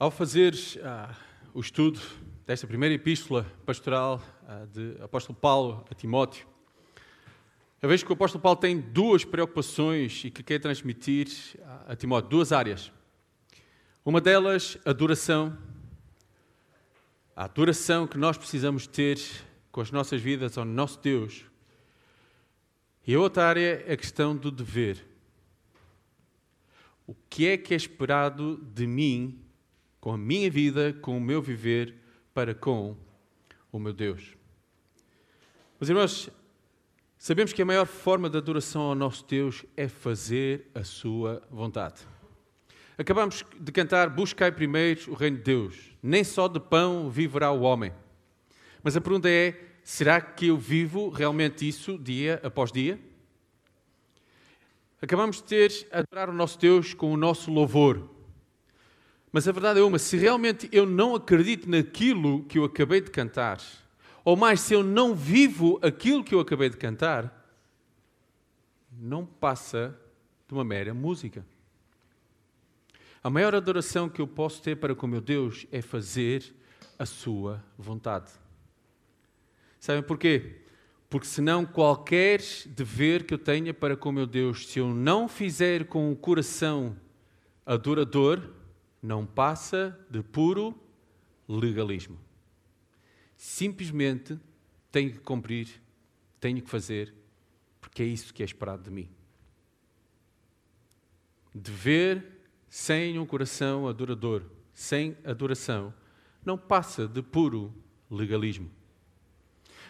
Ao fazer ah, o estudo desta primeira epístola pastoral ah, de apóstolo Paulo a Timóteo, eu vejo que o apóstolo Paulo tem duas preocupações e que quer transmitir a Timóteo, duas áreas. Uma delas, a duração. A duração que nós precisamos ter com as nossas vidas ao nosso Deus. E a outra área é a questão do dever. O que é que é esperado de mim, com a minha vida, com o meu viver, para com o meu Deus? Meus irmãos, sabemos que a maior forma de adoração ao nosso Deus é fazer a sua vontade. Acabamos de cantar Buscai primeiro o reino de Deus. Nem só de pão viverá o homem. Mas a pergunta é: será que eu vivo realmente isso dia após dia? Acabamos de ter adorar o nosso Deus com o nosso louvor. Mas a verdade é uma: se realmente eu não acredito naquilo que eu acabei de cantar, ou mais, se eu não vivo aquilo que eu acabei de cantar, não passa de uma mera música. A maior adoração que eu posso ter para com meu Deus é fazer a sua vontade. Sabem porquê? Porque senão qualquer dever que eu tenha para com meu Deus, se eu não fizer com o coração adorador, não passa de puro legalismo. Simplesmente tenho que cumprir, tenho que fazer, porque é isso que é esperado de mim. Dever sem um coração adorador, sem adoração, não passa de puro legalismo.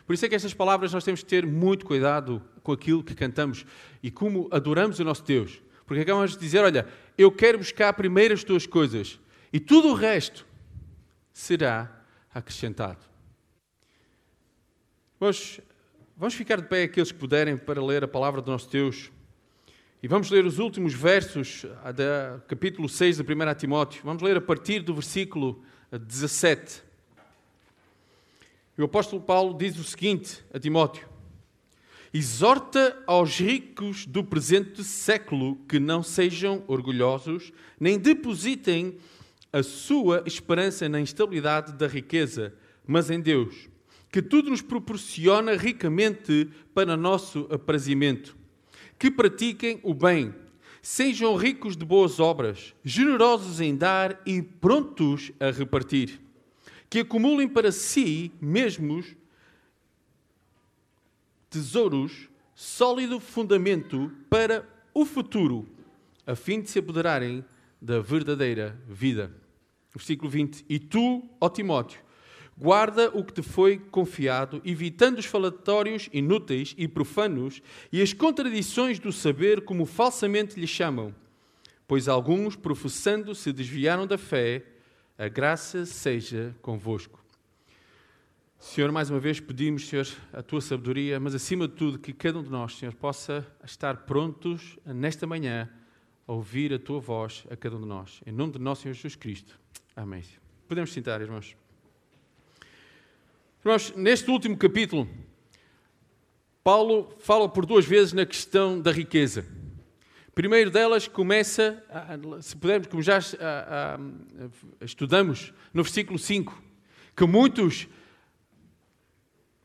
Por isso é que estas palavras nós temos que ter muito cuidado com aquilo que cantamos e como adoramos o nosso Deus. Porque acabamos de dizer: olha, eu quero buscar primeiro as tuas coisas e tudo o resto será acrescentado. Vamos, vamos ficar de pé aqueles que puderem para ler a palavra do nosso Deus. E vamos ler os últimos versos do capítulo 6 da 1 Timóteo. Vamos ler a partir do versículo 17. E o apóstolo Paulo diz o seguinte a Timóteo: Exorta aos ricos do presente século que não sejam orgulhosos, nem depositem a sua esperança na instabilidade da riqueza, mas em Deus, que tudo nos proporciona ricamente para nosso aprazimento. Que pratiquem o bem, sejam ricos de boas obras, generosos em dar e prontos a repartir que acumulem para si mesmos tesouros, sólido fundamento para o futuro, a fim de se apoderarem da verdadeira vida. Versículo 20: E tu, ó Timóteo, guarda o que te foi confiado, evitando os falatórios inúteis e profanos e as contradições do saber, como falsamente lhe chamam. Pois alguns, professando, se desviaram da fé a graça seja convosco. Senhor, mais uma vez pedimos, Senhor, a tua sabedoria, mas acima de tudo que cada um de nós, Senhor, possa estar prontos nesta manhã a ouvir a tua voz a cada um de nós. Em nome de nosso Senhor Jesus Cristo. Amém. Podemos sentar, irmãos. Irmãos, neste último capítulo, Paulo fala por duas vezes na questão da riqueza primeiro delas começa, se pudermos, como já estudamos no versículo 5, que muitos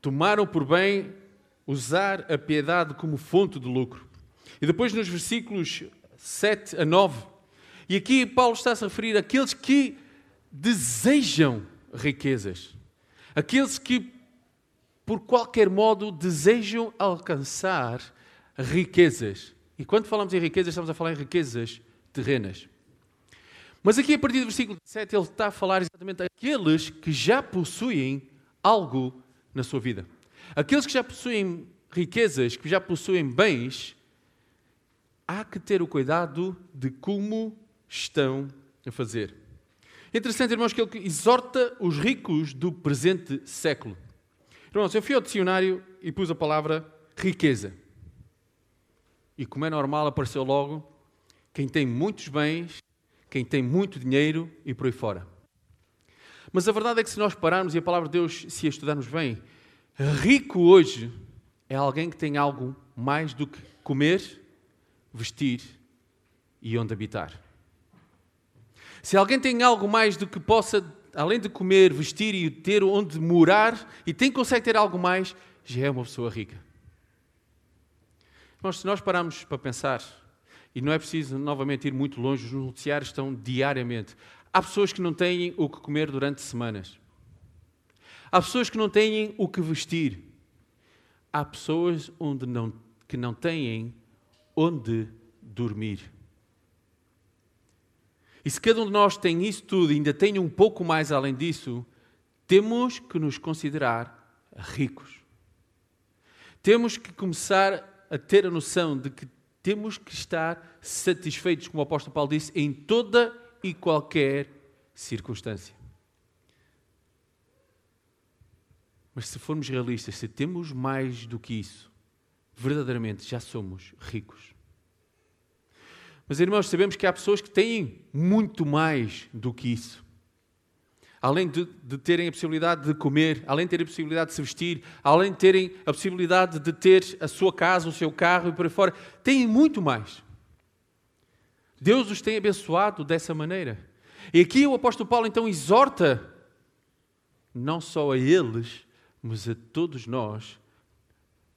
tomaram por bem usar a piedade como fonte de lucro. E depois nos versículos 7 a 9, e aqui Paulo está-se a referir àqueles que desejam riquezas, aqueles que por qualquer modo desejam alcançar riquezas. E quando falamos em riquezas, estamos a falar em riquezas terrenas. Mas aqui, a partir do versículo 7, ele está a falar exatamente daqueles que já possuem algo na sua vida. Aqueles que já possuem riquezas, que já possuem bens, há que ter o cuidado de como estão a fazer. Interessante, irmãos, que ele exorta os ricos do presente século. Irmãos, eu fui ao dicionário e pus a palavra riqueza. E como é normal, apareceu logo quem tem muitos bens, quem tem muito dinheiro e por aí fora. Mas a verdade é que se nós pararmos e a palavra de Deus, se a estudarmos bem, rico hoje é alguém que tem algo mais do que comer, vestir e onde habitar. Se alguém tem algo mais do que possa, além de comer, vestir e ter onde morar, e tem consegue ter algo mais, já é uma pessoa rica. Mas se nós pararmos para pensar, e não é preciso novamente ir muito longe, os noticiários estão diariamente. Há pessoas que não têm o que comer durante semanas. Há pessoas que não têm o que vestir. Há pessoas onde não, que não têm onde dormir. E se cada um de nós tem isso tudo e ainda tem um pouco mais além disso, temos que nos considerar ricos. Temos que começar a ter a noção de que temos que estar satisfeitos, como o apóstolo Paulo disse, em toda e qualquer circunstância. Mas se formos realistas, se temos mais do que isso, verdadeiramente já somos ricos. Mas, irmãos, sabemos que há pessoas que têm muito mais do que isso além de, de, terem a possibilidade de comer, além de terem a possibilidade de se vestir, além de terem a possibilidade de ter a sua casa, o seu carro e por aí fora, têm muito mais. Deus os tem abençoado dessa maneira. E aqui o apóstolo Paulo então exorta não só a eles, mas a todos nós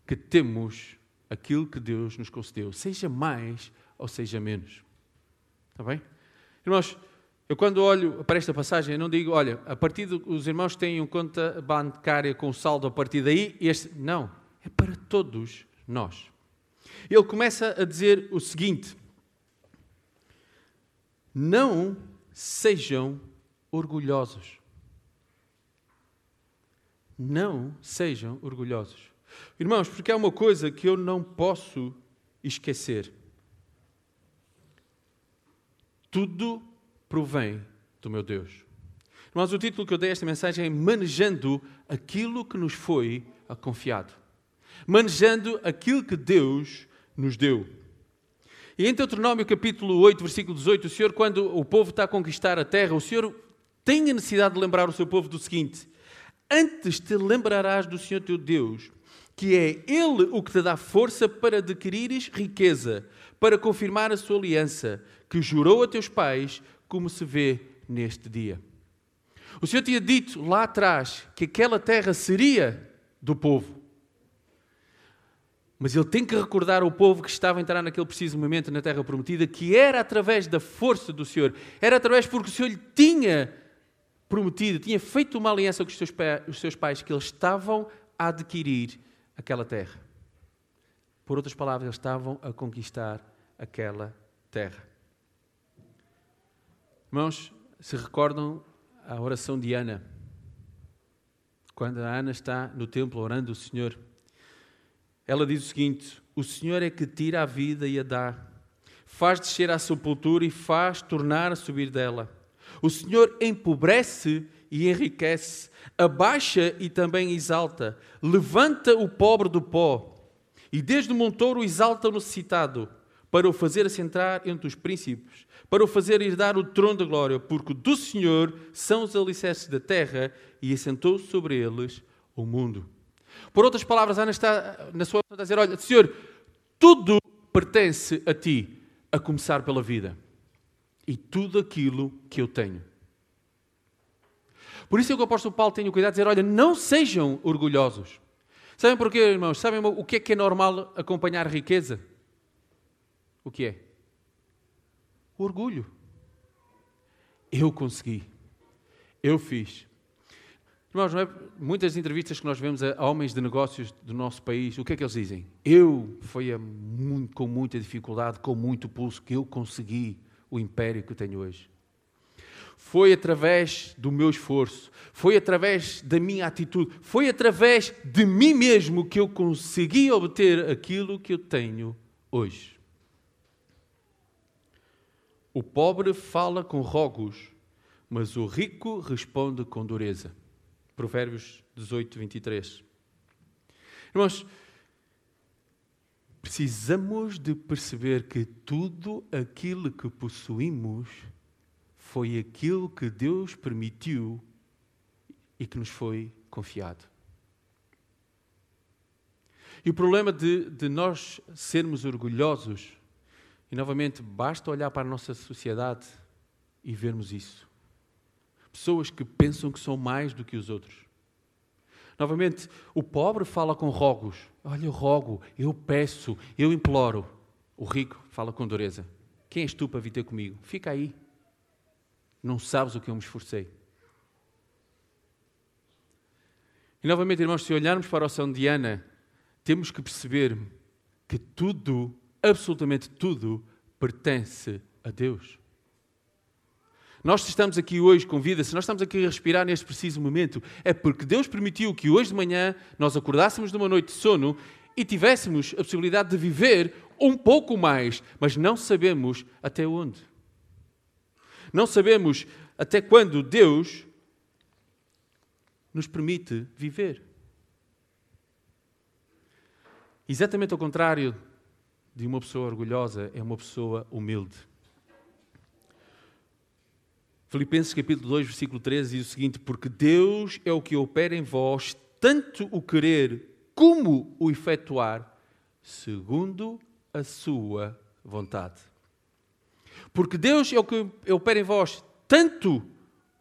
que temos aquilo que Deus nos concedeu, seja mais ou seja menos. Está bem? Irmãos, eu quando olho para esta passagem, eu não digo, olha, a partir dos irmãos têm uma conta bancária com saldo a partir daí, este... não, é para todos nós. Ele começa a dizer o seguinte: Não sejam orgulhosos. Não sejam orgulhosos. Irmãos, porque há uma coisa que eu não posso esquecer. Tudo provém do meu Deus. Mas o título que eu dei a esta mensagem é Manejando aquilo que nos foi confiado. Manejando aquilo que Deus nos deu. E em Deuteronômio capítulo 8, versículo 18, o Senhor, quando o povo está a conquistar a terra, o Senhor tem a necessidade de lembrar o seu povo do seguinte: Antes te lembrarás do Senhor teu Deus, que é Ele o que te dá força para adquirires riqueza, para confirmar a sua aliança, que jurou a teus pais, como se vê neste dia. O Senhor tinha dito lá atrás que aquela terra seria do povo. Mas ele tem que recordar ao povo que estava a entrar naquele preciso momento na terra prometida que era através da força do Senhor, era através porque o Senhor lhe tinha prometido, tinha feito uma aliança com os seus, os seus pais, que eles estavam a adquirir aquela terra. Por outras palavras, eles estavam a conquistar aquela terra. Irmãos, se recordam a oração de Ana? Quando a Ana está no templo orando o Senhor, ela diz o seguinte: O Senhor é que tira a vida e a dá, faz descer à sepultura e faz tornar a subir dela. O Senhor empobrece e enriquece, abaixa e também exalta, levanta o pobre do pó e desde o montouro exalta o necessitado, para o fazer assentar entre os príncipes para o fazer herdar o trono da glória, porque do Senhor são os alicerces da terra e assentou sobre eles o mundo. Por outras palavras, Ana está na sua a dizer: Olha, Senhor, tudo pertence a ti, a começar pela vida e tudo aquilo que eu tenho. Por isso é que o apóstolo Paulo tem o cuidado de dizer: Olha, não sejam orgulhosos. Sabem porquê, irmãos? Sabem o que é que é normal acompanhar riqueza? O que é? O orgulho. Eu consegui. Eu fiz. Irmãos, é? muitas entrevistas que nós vemos a homens de negócios do nosso país, o que é que eles dizem? Eu, foi muito, com muita dificuldade, com muito pulso, que eu consegui o império que eu tenho hoje. Foi através do meu esforço, foi através da minha atitude, foi através de mim mesmo que eu consegui obter aquilo que eu tenho hoje. O pobre fala com rogos, mas o rico responde com dureza. Provérbios 18, 23. Irmãos, precisamos de perceber que tudo aquilo que possuímos foi aquilo que Deus permitiu e que nos foi confiado. E o problema de, de nós sermos orgulhosos e novamente, basta olhar para a nossa sociedade e vermos isso. Pessoas que pensam que são mais do que os outros. Novamente, o pobre fala com rogos. Olha, eu rogo, eu peço, eu imploro. O rico fala com dureza. Quem és tu para vir ter comigo? Fica aí. Não sabes o que eu me esforcei. E novamente, irmãos, se olharmos para o São Diana, temos que perceber que tudo, absolutamente tudo, pertence a Deus. Nós estamos aqui hoje com vida, se nós estamos aqui a respirar neste preciso momento, é porque Deus permitiu que hoje de manhã nós acordássemos de uma noite de sono e tivéssemos a possibilidade de viver um pouco mais, mas não sabemos até onde. Não sabemos até quando Deus nos permite viver. Exatamente ao contrário de uma pessoa orgulhosa, é uma pessoa humilde. Filipenses capítulo 2, versículo 13 diz o seguinte: Porque Deus é o que opera em vós tanto o querer como o efetuar, segundo a sua vontade. Porque Deus é o que opera em vós tanto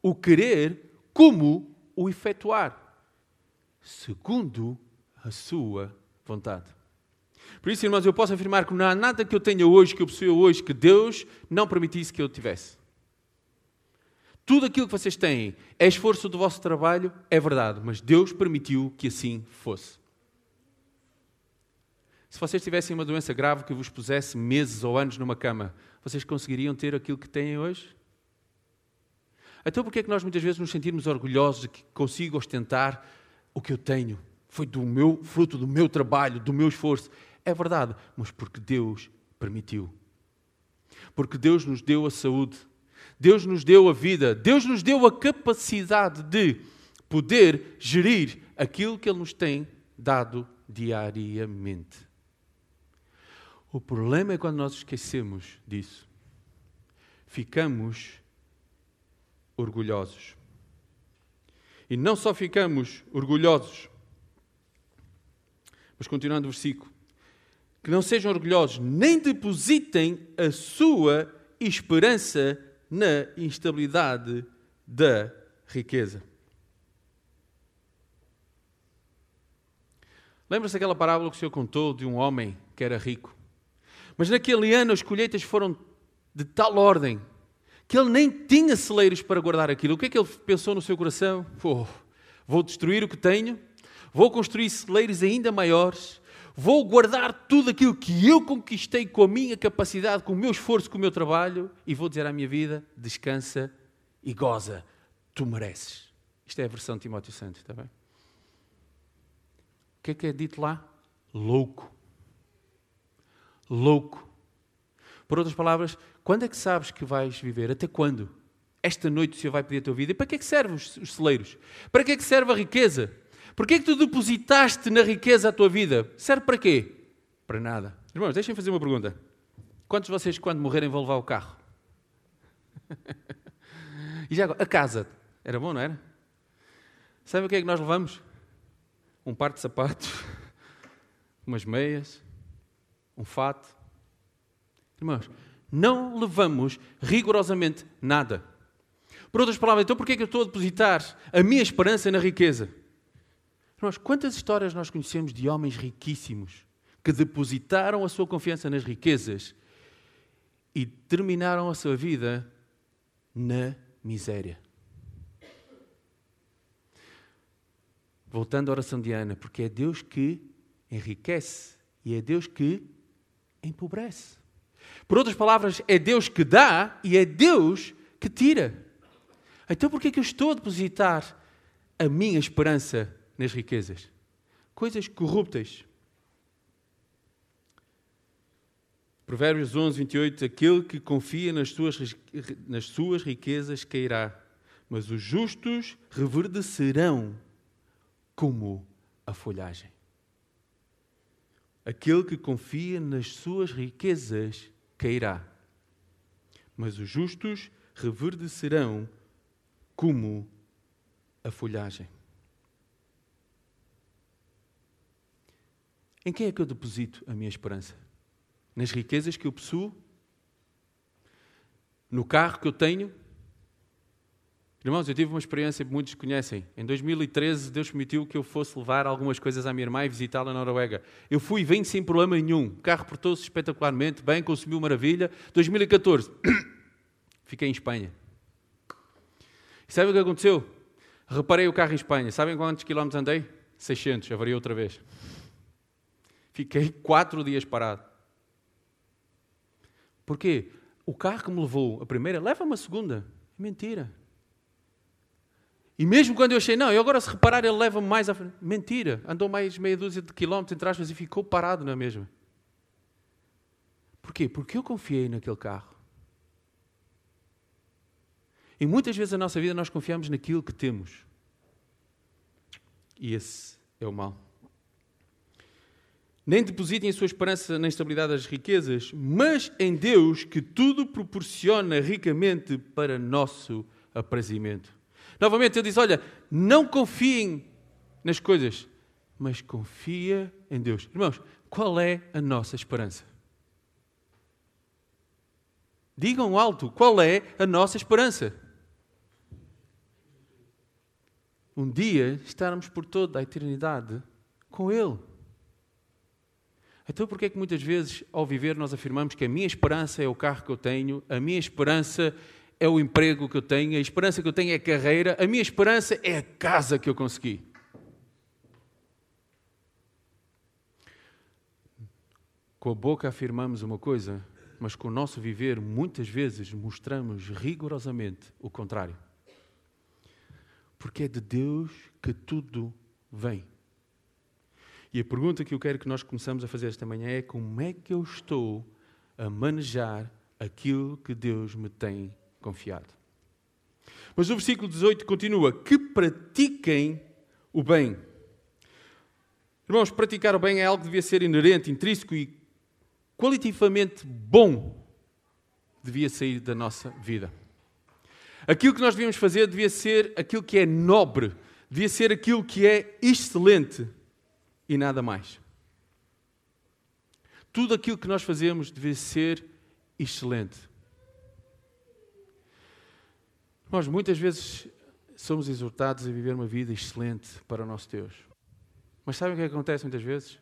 o querer como o efetuar, segundo a sua vontade. Por isso, irmãos, eu posso afirmar que não há nada que eu tenha hoje, que eu possua hoje, que Deus não permitisse que eu tivesse. Tudo aquilo que vocês têm é esforço do vosso trabalho, é verdade, mas Deus permitiu que assim fosse. Se vocês tivessem uma doença grave que vos pusesse meses ou anos numa cama, vocês conseguiriam ter aquilo que têm hoje? Então, por que é que nós muitas vezes nos sentimos orgulhosos de que consigo ostentar o que eu tenho? Foi do meu fruto do meu trabalho, do meu esforço. É verdade, mas porque Deus permitiu. Porque Deus nos deu a saúde, Deus nos deu a vida, Deus nos deu a capacidade de poder gerir aquilo que Ele nos tem dado diariamente. O problema é quando nós esquecemos disso. Ficamos orgulhosos. E não só ficamos orgulhosos, mas continuando o versículo, que não sejam orgulhosos, nem depositem a sua esperança na instabilidade da riqueza. Lembra-se daquela parábola que o Senhor contou de um homem que era rico? Mas naquele ano as colheitas foram de tal ordem que ele nem tinha celeiros para guardar aquilo. O que é que ele pensou no seu coração? Oh, vou destruir o que tenho, vou construir celeiros ainda maiores vou guardar tudo aquilo que eu conquistei com a minha capacidade, com o meu esforço, com o meu trabalho, e vou dizer à minha vida: descansa e goza, tu mereces. Isto é a versão de Timóteo Santos, está bem? O que é que é dito lá? Louco. Louco. Por outras palavras, quando é que sabes que vais viver? Até quando? Esta noite o Senhor vai pedir a tua vida. E para que é que servem os celeiros? Para que é que serve a riqueza? Porquê é que tu depositaste na riqueza a tua vida? Serve para quê? Para nada. Irmãos, deixem-me fazer uma pergunta. Quantos de vocês, quando morrerem, vão levar o carro? e já agora, a casa. Era bom, não era? Sabe o que é que nós levamos? Um par de sapatos, umas meias, um fato. Irmãos, não levamos rigorosamente nada. Por outras palavras, então porquê é que eu estou a depositar a minha esperança na riqueza? Irmãos, quantas histórias nós conhecemos de homens riquíssimos que depositaram a sua confiança nas riquezas e terminaram a sua vida na miséria? Voltando à oração de Ana, porque é Deus que enriquece e é Deus que empobrece. Por outras palavras, é Deus que dá e é Deus que tira. Então, por que é que eu estou a depositar a minha esperança nas riquezas. Coisas corruptas. Provérbios 11, 28. Aquele que confia nas suas, nas suas riquezas cairá, mas os justos reverdecerão como a folhagem. Aquele que confia nas suas riquezas cairá, mas os justos reverdecerão como a folhagem. Em quem é que eu deposito a minha esperança? Nas riquezas que eu possuo? No carro que eu tenho? Irmãos, eu tive uma experiência que muitos conhecem. Em 2013, Deus permitiu que eu fosse levar algumas coisas à minha irmã e visitá-la na Noruega. Eu fui e sem problema nenhum. O carro portou-se espetacularmente, bem, consumiu maravilha. 2014, fiquei em Espanha. E sabe o que aconteceu? Reparei o carro em Espanha. Sabem quantos quilómetros andei? 600, avaria outra vez. Fiquei quatro dias parado. Porquê? O carro que me levou a primeira leva-me a segunda. Mentira. E mesmo quando eu achei, não, eu agora se reparar ele leva-me mais à frente. Mentira. Andou mais meia dúzia de quilómetros entre aspas e ficou parado na mesma. Porquê? Porque eu confiei naquele carro. E muitas vezes na nossa vida nós confiamos naquilo que temos. E esse é o mal. Nem depositem a sua esperança na estabilidade das riquezas, mas em Deus que tudo proporciona ricamente para nosso aprazimento. Novamente, ele diz: Olha, não confiem nas coisas, mas confia em Deus. Irmãos, qual é a nossa esperança? Digam alto, qual é a nossa esperança? Um dia estarmos por toda a eternidade com Ele. Então, por que é que muitas vezes, ao viver, nós afirmamos que a minha esperança é o carro que eu tenho, a minha esperança é o emprego que eu tenho, a esperança que eu tenho é a carreira, a minha esperança é a casa que eu consegui. Com a boca afirmamos uma coisa, mas com o nosso viver muitas vezes mostramos rigorosamente o contrário. Porque é de Deus que tudo vem. E a pergunta que eu quero que nós começamos a fazer esta manhã é: como é que eu estou a manejar aquilo que Deus me tem confiado. Mas o versículo 18 continua: que pratiquem o bem. Irmãos, praticar o bem é algo que devia ser inerente, intrínseco e qualitativamente bom devia sair da nossa vida. Aquilo que nós devíamos fazer devia ser aquilo que é nobre, devia ser aquilo que é excelente e nada mais. Tudo aquilo que nós fazemos devia ser excelente. Nós muitas vezes somos exortados a viver uma vida excelente para o nosso Deus. Mas sabem o que acontece muitas vezes?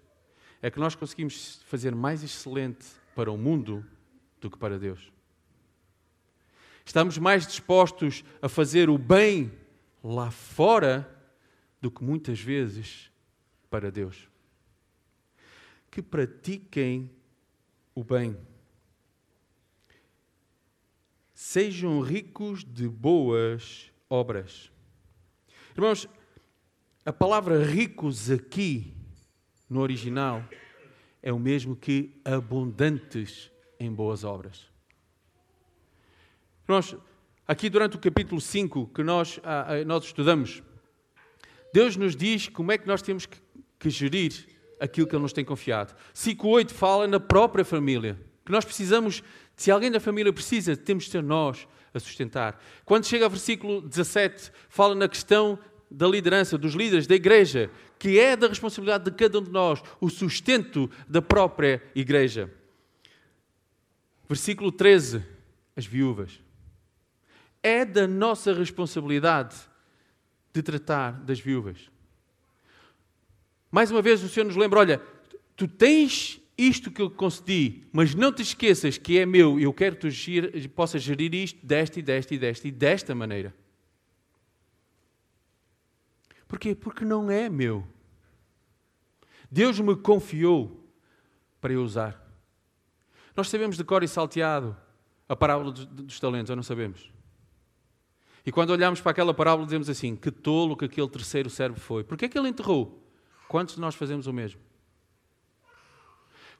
É que nós conseguimos fazer mais excelente para o mundo do que para Deus. Estamos mais dispostos a fazer o bem lá fora do que muitas vezes para Deus. Que pratiquem o bem. Sejam ricos de boas obras. Irmãos, a palavra ricos aqui, no original, é o mesmo que abundantes em boas obras. Irmãos, aqui durante o capítulo 5 que nós, ah, ah, nós estudamos, Deus nos diz como é que nós temos que, que gerir aquilo que Ele nos tem confiado. 5.8 fala na própria família, que nós precisamos se alguém da família precisa, temos de ser nós a sustentar. Quando chega ao versículo 17, fala na questão da liderança, dos líderes da igreja, que é da responsabilidade de cada um de nós, o sustento da própria igreja. Versículo 13, as viúvas. É da nossa responsabilidade de tratar das viúvas. Mais uma vez, o Senhor nos lembra: olha, tu tens isto que eu concedi, mas não te esqueças que é meu e eu quero que tu possas gerir isto desta e desta e desta e desta maneira. Porquê? Porque não é meu. Deus me confiou para eu usar. Nós sabemos de cor e salteado a parábola dos talentos, ou não sabemos? E quando olhamos para aquela parábola dizemos assim, que tolo que aquele terceiro servo foi. Porquê é que ele enterrou? Quantos de nós fazemos o mesmo?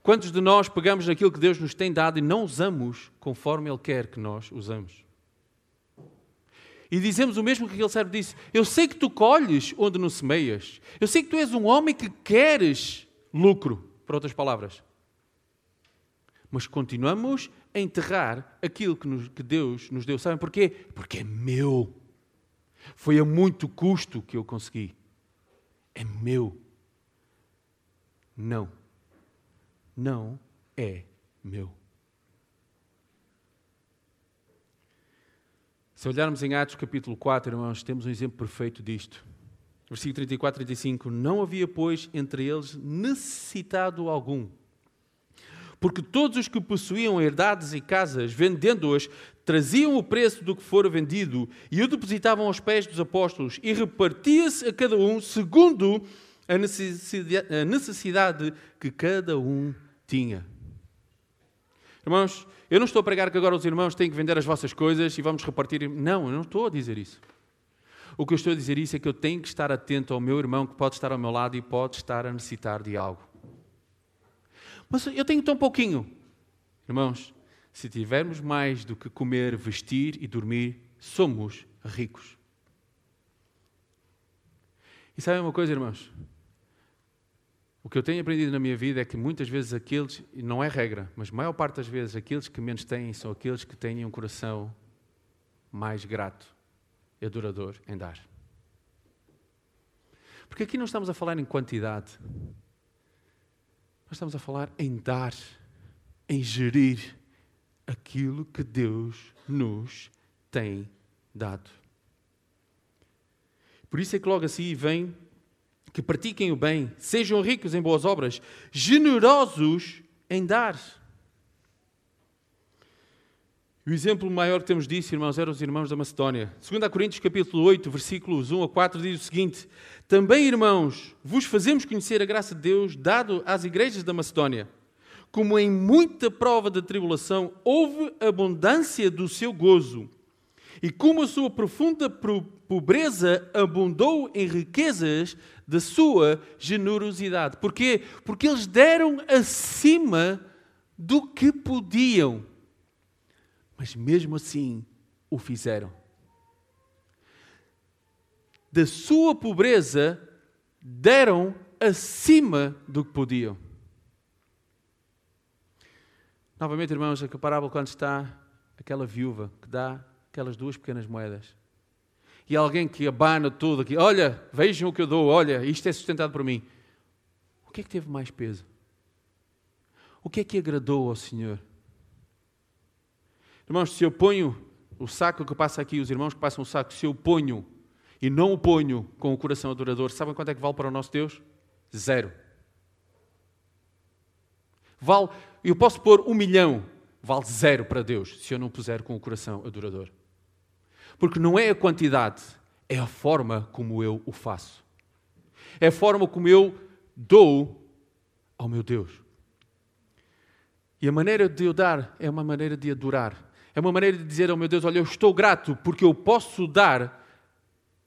Quantos de nós pegamos naquilo que Deus nos tem dado e não usamos conforme Ele quer que nós usamos? E dizemos o mesmo que aquele servo disse: Eu sei que tu colhes onde não semeias. Eu sei que tu és um homem que queres lucro, por outras palavras. Mas continuamos a enterrar aquilo que, nos, que Deus nos deu. Sabem porquê? Porque é meu. Foi a muito custo que eu consegui. É meu. Não não é meu. Se olharmos em Atos capítulo 4, irmãos, temos um exemplo perfeito disto. Versículo 34 e 35. Não havia, pois, entre eles necessitado algum. Porque todos os que possuíam herdades e casas, vendendo-as, traziam o preço do que fora vendido e o depositavam aos pés dos apóstolos e repartia-se a cada um segundo a necessidade que cada um tinha. Irmãos, eu não estou a pregar que agora os irmãos têm que vender as vossas coisas e vamos repartir. Não, eu não estou a dizer isso. O que eu estou a dizer isso é que eu tenho que estar atento ao meu irmão que pode estar ao meu lado e pode estar a necessitar de algo. Mas eu tenho tão pouquinho. Irmãos, se tivermos mais do que comer, vestir e dormir, somos ricos. E sabem uma coisa, irmãos? O que eu tenho aprendido na minha vida é que muitas vezes aqueles, e não é regra, mas maior parte das vezes aqueles que menos têm são aqueles que têm um coração mais grato e adorador em dar. Porque aqui não estamos a falar em quantidade, nós estamos a falar em dar, em gerir aquilo que Deus nos tem dado. Por isso é que logo assim vem que pratiquem o bem, sejam ricos em boas obras, generosos em dar. O exemplo maior que temos disso, irmãos, eram os irmãos da Macedónia. 2 Coríntios capítulo 8, versículos 1 a 4, diz o seguinte: Também, irmãos, vos fazemos conhecer a graça de Deus dado às igrejas da Macedónia. Como em muita prova de tribulação houve abundância do seu gozo, e como a sua profunda pobreza abundou em riquezas da sua generosidade. Porquê? Porque eles deram acima do que podiam mas mesmo assim o fizeram. Da sua pobreza, deram acima do que podiam. Novamente, irmãos, a parábola quando está aquela viúva que dá aquelas duas pequenas moedas. E alguém que abana tudo aqui, olha, vejam o que eu dou, olha, isto é sustentado por mim. O que é que teve mais peso? O que é que agradou ao Senhor? Irmãos, se eu ponho o saco que passa aqui, os irmãos que passam o saco, se eu ponho e não o ponho com o coração adorador, sabem quanto é que vale para o nosso Deus? Zero. Vale, eu posso pôr um milhão, vale zero para Deus, se eu não puser com o coração adorador. Porque não é a quantidade, é a forma como eu o faço. É a forma como eu dou ao meu Deus. E a maneira de eu dar é uma maneira de adorar. É uma maneira de dizer ao meu Deus: Olha, eu estou grato porque eu posso dar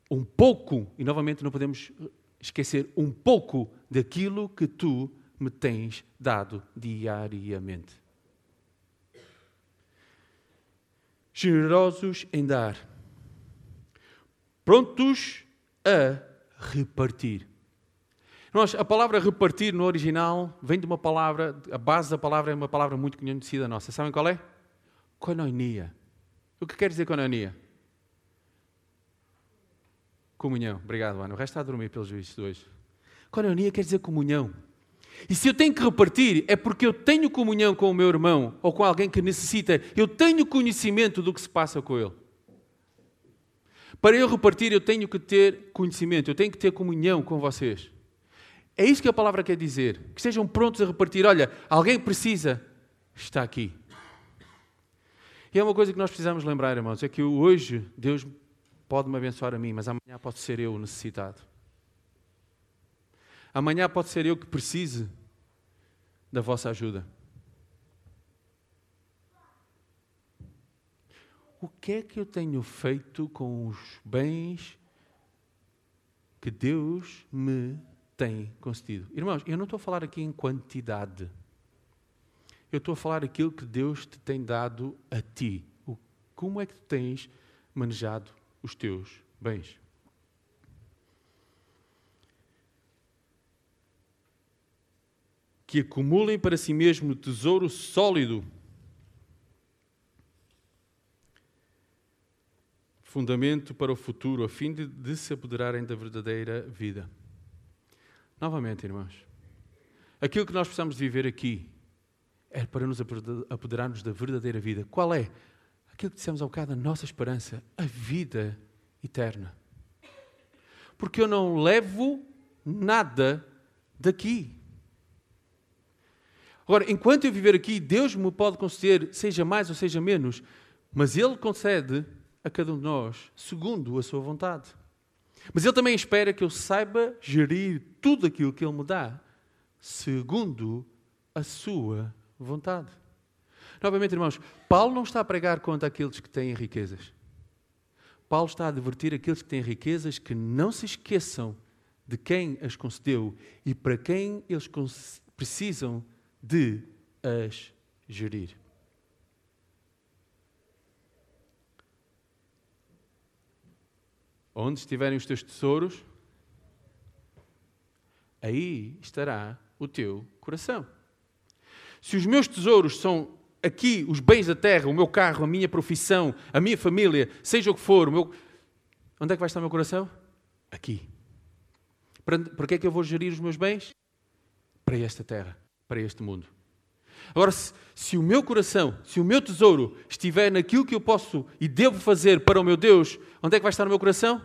um pouco, e novamente não podemos esquecer, um pouco daquilo que tu me tens dado diariamente. Generosos em dar, prontos a repartir. Nós, a palavra repartir no original vem de uma palavra, a base da palavra é uma palavra muito conhecida nossa. Sabem qual é? Coinonia. O que quer dizer coinonia? Comunhão. Obrigado, Ana. O resto está a dormir pelos vistos hoje. Coinonia quer dizer comunhão. E se eu tenho que repartir, é porque eu tenho comunhão com o meu irmão ou com alguém que necessita, eu tenho conhecimento do que se passa com ele. Para eu repartir, eu tenho que ter conhecimento, eu tenho que ter comunhão com vocês. É isso que a palavra quer dizer. Que estejam prontos a repartir. Olha, alguém precisa, está aqui. E é uma coisa que nós precisamos lembrar, irmãos, é que hoje Deus pode me abençoar a mim, mas amanhã pode ser eu necessitado. Amanhã pode ser eu que precise da vossa ajuda. O que é que eu tenho feito com os bens que Deus me tem concedido? Irmãos, eu não estou a falar aqui em quantidade. Eu estou a falar aquilo que Deus te tem dado a ti. Como é que tu tens manejado os teus bens? Que acumulem para si mesmo tesouro sólido, fundamento para o futuro, a fim de, de se apoderarem da verdadeira vida. Novamente, irmãos, aquilo que nós precisamos viver aqui é para nos apoderarmos da verdadeira vida. Qual é? aquilo que dissemos há bocado, a nossa esperança, a vida eterna. Porque eu não levo nada daqui. Agora, enquanto eu viver aqui, Deus me pode conceder, seja mais ou seja menos, mas Ele concede a cada um de nós segundo a sua vontade. Mas Ele também espera que eu saiba gerir tudo aquilo que Ele me dá segundo a sua vontade. Novamente, irmãos, Paulo não está a pregar contra aqueles que têm riquezas. Paulo está a advertir aqueles que têm riquezas que não se esqueçam de quem as concedeu e para quem eles precisam de as gerir. Onde estiverem os teus tesouros, aí estará o teu coração. Se os meus tesouros são aqui os bens da terra, o meu carro, a minha profissão, a minha família, seja o que for, o meu... onde é que vai estar o meu coração? Aqui. Para, para que é que eu vou gerir os meus bens? Para esta terra, para este mundo. Agora, se, se, o meu coração, se o meu tesouro estiver naquilo que eu posso e devo fazer para o meu Deus, onde é que vai estar o meu coração?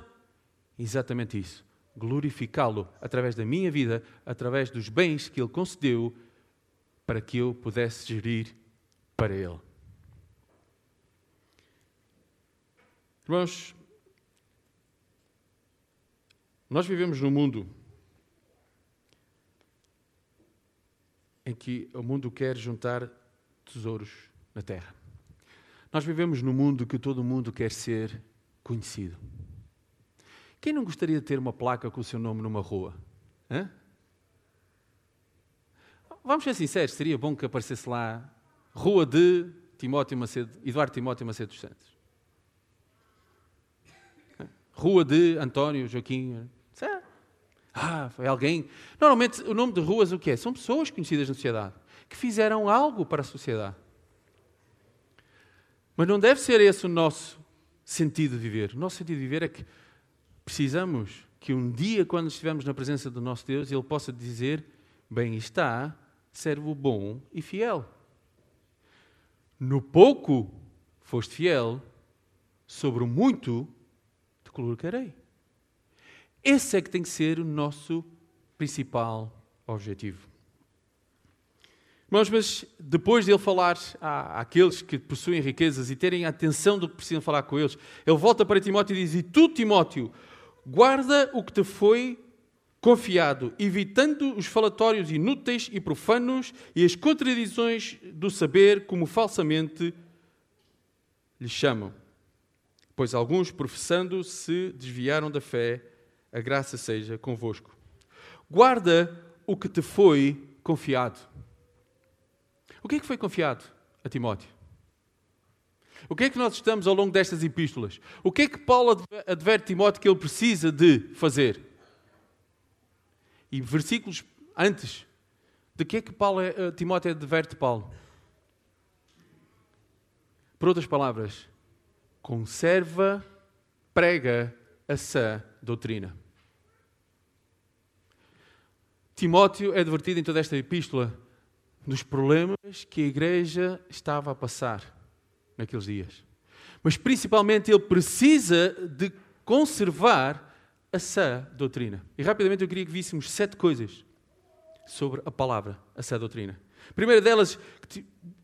Exatamente isso. Glorificá-lo através da minha vida, através dos bens que Ele concedeu para que eu pudesse gerir para Ele. Irmãos, nós vivemos num mundo em que o mundo quer juntar tesouros na terra. Nós vivemos num mundo que todo mundo quer ser conhecido. Quem não gostaria de ter uma placa com o seu nome numa rua? Hã? Vamos ser sinceros, seria bom que aparecesse lá Rua de Timóteo Macedo, Eduardo Timóteo Macedo dos Santos. Rua de António Joaquim. Ah, foi alguém. Normalmente, o nome de ruas o que é? São pessoas conhecidas na sociedade que fizeram algo para a sociedade. Mas não deve ser esse o nosso sentido de viver. O nosso sentido de viver é que precisamos que um dia, quando estivermos na presença do nosso Deus, Ele possa dizer: Bem está, servo bom e fiel. No pouco foste fiel, sobre o muito te colocarei. Esse é que tem que ser o nosso principal objetivo. Irmãos, mas depois de ele falar àqueles que possuem riquezas e terem a atenção do que precisam falar com eles, ele volta para Timóteo e diz: E tu, Timóteo, guarda o que te foi confiado, evitando os falatórios inúteis e profanos e as contradições do saber, como falsamente lhe chamam. Pois alguns, professando, se desviaram da fé, a graça seja convosco. Guarda o que te foi confiado. O que é que foi confiado a Timóteo? O que é que nós estamos ao longo destas epístolas? O que é que Paulo adverte Timóteo que ele precisa de fazer? E versículos antes, de que é que Paulo, uh, Timóteo adverte Paulo? Por outras palavras, conserva, prega a sã doutrina. Timóteo é advertido em toda esta epístola dos problemas que a igreja estava a passar naqueles dias. Mas principalmente ele precisa de conservar a sã doutrina. E rapidamente eu queria que víssemos sete coisas sobre a palavra, a sã doutrina. A primeira delas,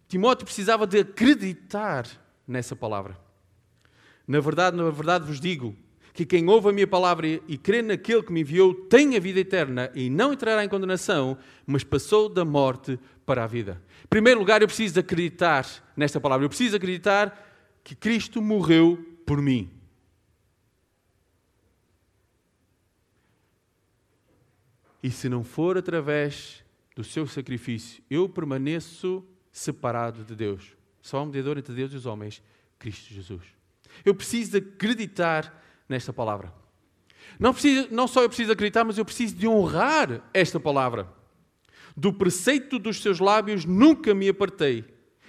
Timóteo precisava de acreditar nessa palavra. Na verdade, na verdade vos digo que quem ouve a minha palavra e crê naquele que me enviou tem a vida eterna e não entrará em condenação, mas passou da morte para a vida. Em primeiro lugar, eu preciso acreditar nesta palavra. Eu preciso acreditar que Cristo morreu por mim. E se não for através do seu sacrifício, eu permaneço separado de Deus. Só um mediador entre Deus e os homens, Cristo Jesus. Eu preciso acreditar nesta palavra. Não, preciso, não só eu preciso acreditar, mas eu preciso de honrar esta palavra. Do preceito dos seus lábios nunca me apartei,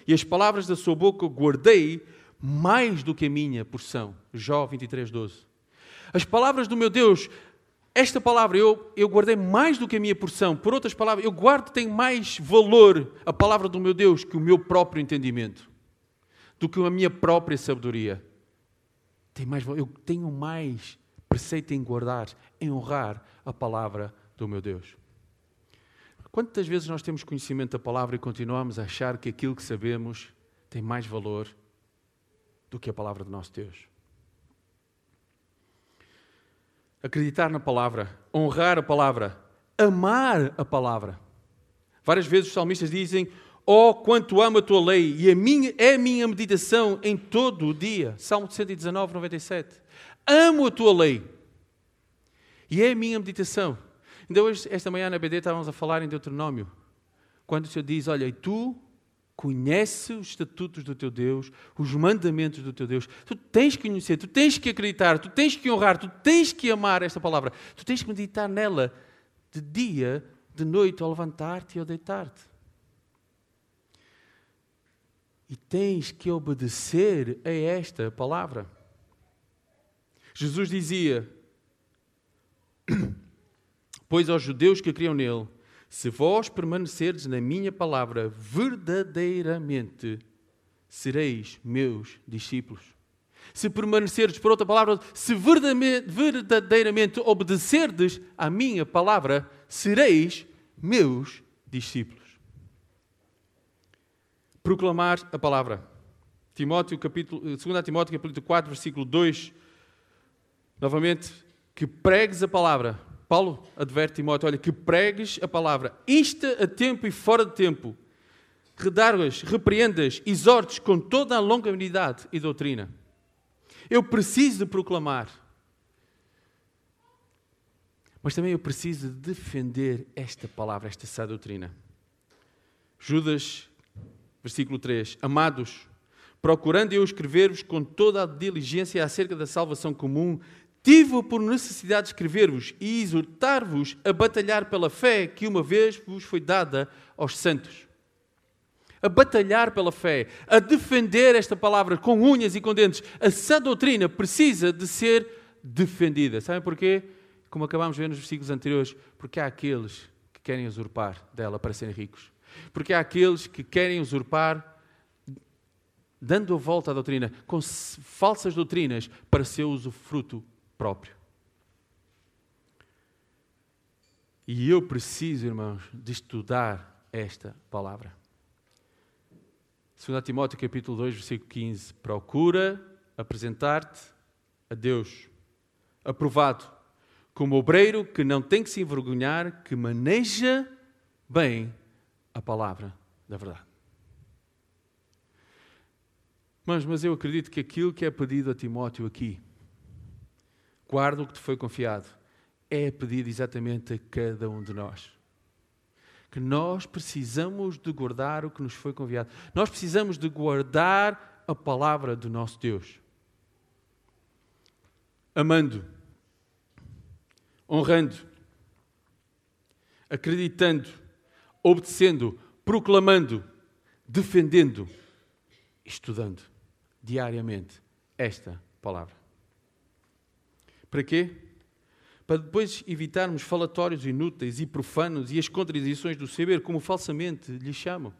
e as palavras da sua boca guardei mais do que a minha porção. Jó 23, 12. As palavras do meu Deus esta palavra eu, eu guardei mais do que a minha porção. Por outras palavras, eu guardo, tem mais valor a palavra do meu Deus que o meu próprio entendimento. do que a minha própria sabedoria. Tem mais, eu tenho mais preceito em guardar, em honrar a palavra do meu Deus. Quantas vezes nós temos conhecimento da palavra e continuamos a achar que aquilo que sabemos tem mais valor do que a palavra do nosso Deus? Acreditar na palavra, honrar a palavra, amar a palavra. Várias vezes os salmistas dizem: Oh, quanto amo a tua lei, e a minha, é a minha meditação em todo o dia. Salmo 119, 97. Amo a tua lei, e é a minha meditação. Ainda hoje, esta manhã na BD, estávamos a falar em Deuteronômio, quando o Senhor diz: Olha, e tu conheces os estatutos do teu Deus, os mandamentos do teu Deus. Tu tens que conhecer, tu tens que acreditar, tu tens que honrar, tu tens que amar esta palavra, tu tens que meditar nela de dia, de noite, ao levantar-te e ao deitar-te. E tens que obedecer a esta palavra. Jesus dizia: Pois aos judeus que criam nele, se vós permanecerdes na minha palavra verdadeiramente, sereis meus discípulos. Se permanecerdes, por outra palavra, se verdadeiramente obedecerdes à minha palavra, sereis meus discípulos. Proclamar a palavra. Timóteo, capítulo, 2 Timóteo, capítulo 4, versículo 2. Novamente, que pregues a palavra Paulo adverte Timóteo: olha, que pregues a palavra, insta a tempo e fora de tempo, redargas, repreendas, exortes com toda a longanimidade e doutrina. Eu preciso de proclamar, mas também eu preciso de defender esta palavra, esta sã doutrina. Judas, versículo 3: Amados, procurando eu escrever-vos com toda a diligência acerca da salvação comum Tive por necessidade de escrever-vos e exortar-vos a batalhar pela fé que uma vez vos foi dada aos santos. A batalhar pela fé, a defender esta palavra com unhas e com dentes. A sã doutrina precisa de ser defendida. Sabem porquê? Como acabámos de ver nos versículos anteriores, porque há aqueles que querem usurpar dela para serem ricos. Porque há aqueles que querem usurpar dando a volta à doutrina, com falsas doutrinas para seu usufruto próprio. E eu preciso, irmãos, de estudar esta palavra. 2 Timóteo capítulo 2, versículo 15. Procura apresentar-te a Deus, aprovado, como obreiro que não tem que se envergonhar, que maneja bem a palavra da verdade. Mas, mas eu acredito que aquilo que é pedido a Timóteo aqui guarda o que te foi confiado. É pedido exatamente a cada um de nós. Que nós precisamos de guardar o que nos foi confiado. Nós precisamos de guardar a palavra do nosso Deus. Amando, honrando, acreditando, obedecendo, proclamando, defendendo, estudando diariamente esta palavra. Para quê? Para depois evitarmos falatórios inúteis e profanos e as contradições do saber, como falsamente lhe chamam.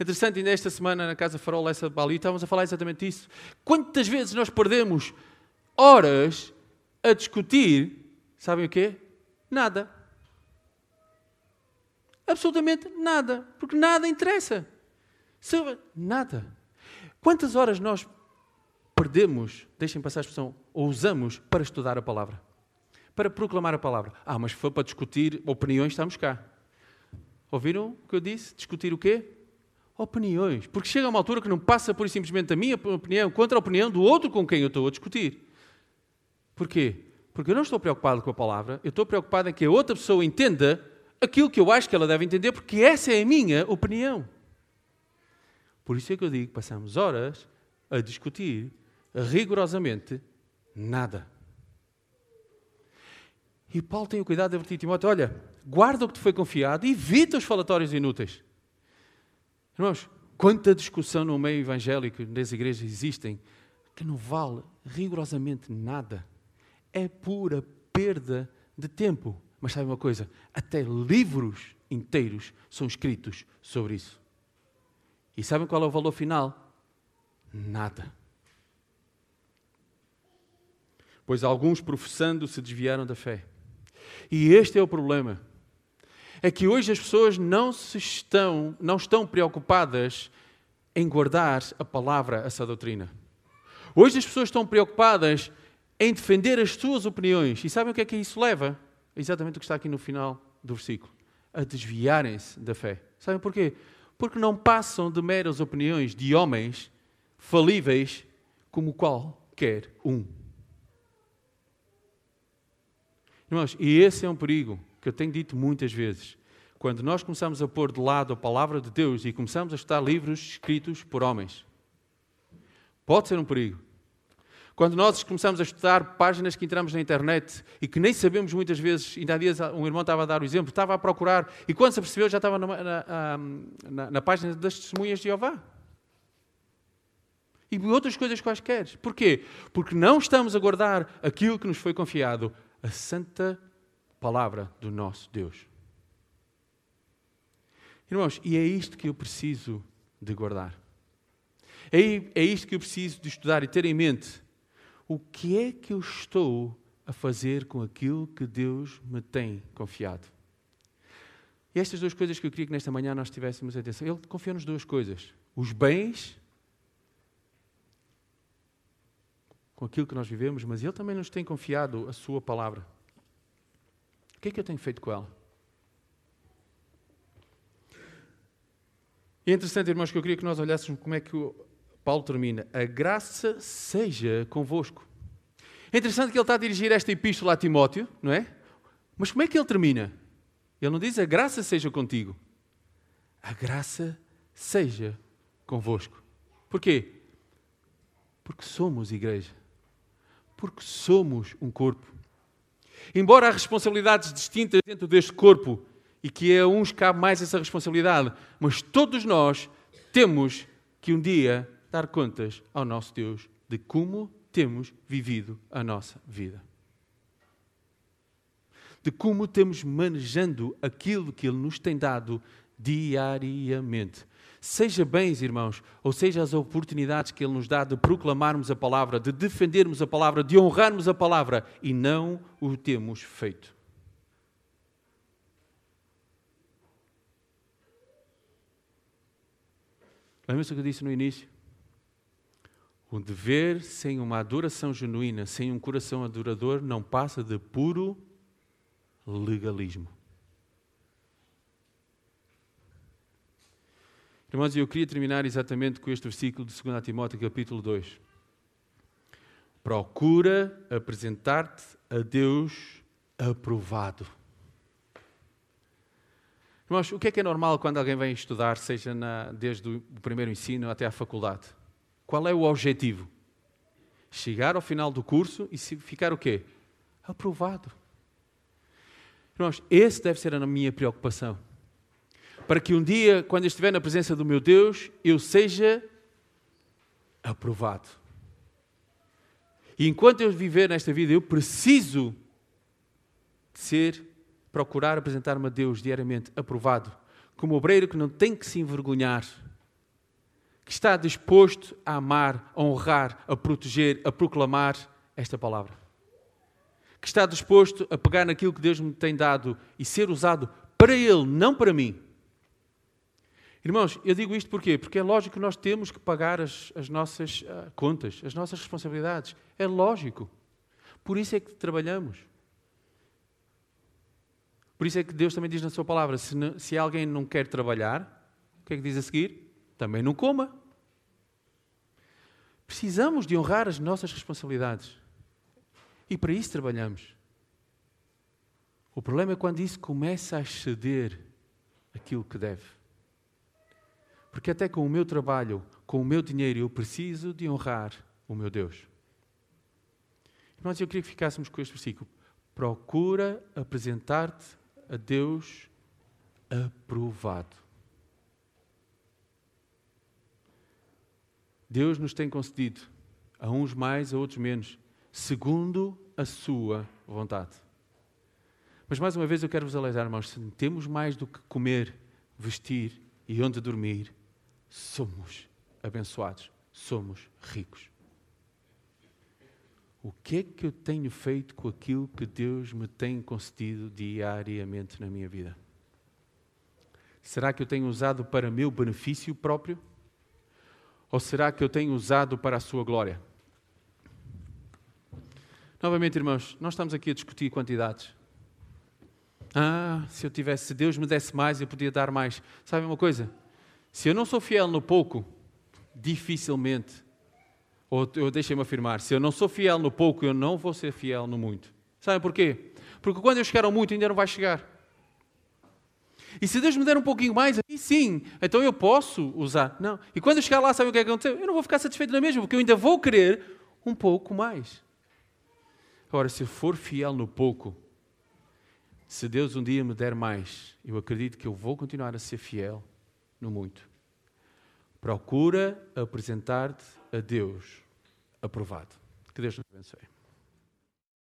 Interessante, ainda esta semana na Casa Farol, essa Bali, estávamos a falar exatamente isso. Quantas vezes nós perdemos horas a discutir, sabem o quê? Nada. Absolutamente nada. Porque nada interessa. Nada. Quantas horas nós perdemos, deixem passar a expressão, ou usamos para estudar a palavra, para proclamar a palavra. Ah, mas foi para discutir opiniões, estamos cá. Ouviram o que eu disse? Discutir o quê? Opiniões. Porque chega uma altura que não passa por simplesmente a minha opinião contra a opinião do outro com quem eu estou a discutir. Porquê? Porque eu não estou preocupado com a palavra, eu estou preocupado em que a outra pessoa entenda aquilo que eu acho que ela deve entender, porque essa é a minha opinião. Por isso é que eu digo, passamos horas a discutir rigorosamente nada. E Paulo tem o cuidado de advertir Timóteo: olha, guarda o que te foi confiado evita os falatórios inúteis. Irmãos, quanta discussão no meio evangélico das igrejas existem que não vale rigorosamente nada. É pura perda de tempo. Mas sabe uma coisa? Até livros inteiros são escritos sobre isso. E sabem qual é o valor final? nada. Pois alguns professando se desviaram da fé. E este é o problema. É que hoje as pessoas não se estão, não estão preocupadas em guardar a palavra, essa doutrina. Hoje as pessoas estão preocupadas em defender as suas opiniões. E sabem o que é que isso leva? Exatamente o que está aqui no final do versículo. A desviarem-se da fé. Sabem porquê? Porque não passam de meras opiniões de homens falíveis como qualquer um. Irmãos, e esse é um perigo que eu tenho dito muitas vezes. Quando nós começamos a pôr de lado a palavra de Deus e começamos a estudar livros escritos por homens, pode ser um perigo. Quando nós começamos a estudar páginas que entramos na internet e que nem sabemos muitas vezes, ainda há dias um irmão estava a dar o exemplo, estava a procurar e quando se apercebeu já estava na, na, na, na página das testemunhas de Jeová. E outras coisas quaisquer. Porquê? Porque não estamos a guardar aquilo que nos foi confiado, a santa palavra do nosso Deus. Irmãos, e é isto que eu preciso de guardar. É, é isto que eu preciso de estudar e ter em mente. O que é que eu estou a fazer com aquilo que Deus me tem confiado? E estas duas coisas que eu queria que nesta manhã nós tivéssemos atenção. Ele confiou-nos duas coisas: os bens, com aquilo que nós vivemos, mas Ele também nos tem confiado a Sua palavra. O que é que eu tenho feito com ela? E é interessante, irmãos, que eu queria que nós olhássemos como é que Paulo termina. A graça seja convosco. É interessante que ele está a dirigir esta epístola a Timóteo, não é? Mas como é que ele termina? Ele não diz a graça seja contigo. A graça seja convosco. Porquê? Porque somos igreja. Porque somos um corpo. Embora há responsabilidades distintas dentro deste corpo e que a uns cabe mais essa responsabilidade, mas todos nós temos que um dia dar contas ao nosso Deus de como temos vivido a nossa vida. De como temos manejando aquilo que Ele nos tem dado diariamente. Seja bens, irmãos, ou seja as oportunidades que Ele nos dá de proclamarmos a palavra, de defendermos a palavra, de honrarmos a palavra, e não o temos feito. Lembra-se o que eu disse no início? O dever sem uma adoração genuína, sem um coração adorador, não passa de puro legalismo. Irmãos, eu queria terminar exatamente com este versículo de 2 Timóteo, capítulo 2. Procura apresentar-te a Deus aprovado. Irmãos, o que é que é normal quando alguém vem estudar, seja na, desde o primeiro ensino até à faculdade? Qual é o objetivo? Chegar ao final do curso e ficar o quê? Aprovado. Irmãos, esse deve ser a minha preocupação. Para que um dia, quando estiver na presença do meu Deus, eu seja aprovado. E enquanto eu viver nesta vida, eu preciso ser procurar apresentar-me a Deus diariamente aprovado, como obreiro que não tem que se envergonhar, que está disposto a amar, a honrar, a proteger, a proclamar esta palavra. Que está disposto a pegar naquilo que Deus me tem dado e ser usado para Ele, não para mim. Irmãos, eu digo isto porquê? Porque é lógico que nós temos que pagar as, as nossas uh, contas, as nossas responsabilidades. É lógico. Por isso é que trabalhamos. Por isso é que Deus também diz na Sua palavra: se, se alguém não quer trabalhar, o que é que diz a seguir? Também não coma. Precisamos de honrar as nossas responsabilidades. E para isso trabalhamos. O problema é quando isso começa a exceder aquilo que deve. Porque até com o meu trabalho, com o meu dinheiro, eu preciso de honrar o meu Deus. Irmãos, eu queria que ficássemos com este versículo. Procura apresentar-te a Deus aprovado. Deus nos tem concedido, a uns mais, a outros menos, segundo a sua vontade. Mas mais uma vez eu quero vos alertar, irmãos, se temos mais do que comer, vestir e onde dormir, somos abençoados somos ricos. O que é que eu tenho feito com aquilo que Deus me tem concedido diariamente na minha vida? Será que eu tenho usado para meu benefício próprio? Ou será que eu tenho usado para a sua glória? Novamente, irmãos, nós estamos aqui a discutir quantidades. Ah, se eu tivesse, se Deus me desse mais, eu podia dar mais. Sabe uma coisa? Se eu não sou fiel no pouco, dificilmente, ou, ou deixem-me afirmar, se eu não sou fiel no pouco, eu não vou ser fiel no muito. Sabem porquê? Porque quando eu chegar ao muito, ainda não vai chegar. E se Deus me der um pouquinho mais, aí sim, então eu posso usar. Não. E quando eu chegar lá, sabe o que é aconteceu? Eu não vou ficar satisfeito na mesma, porque eu ainda vou querer um pouco mais. Agora, se for fiel no pouco, se Deus um dia me der mais, eu acredito que eu vou continuar a ser fiel no muito. Procura apresentar-te a Deus aprovado. Que Deus nos abençoe.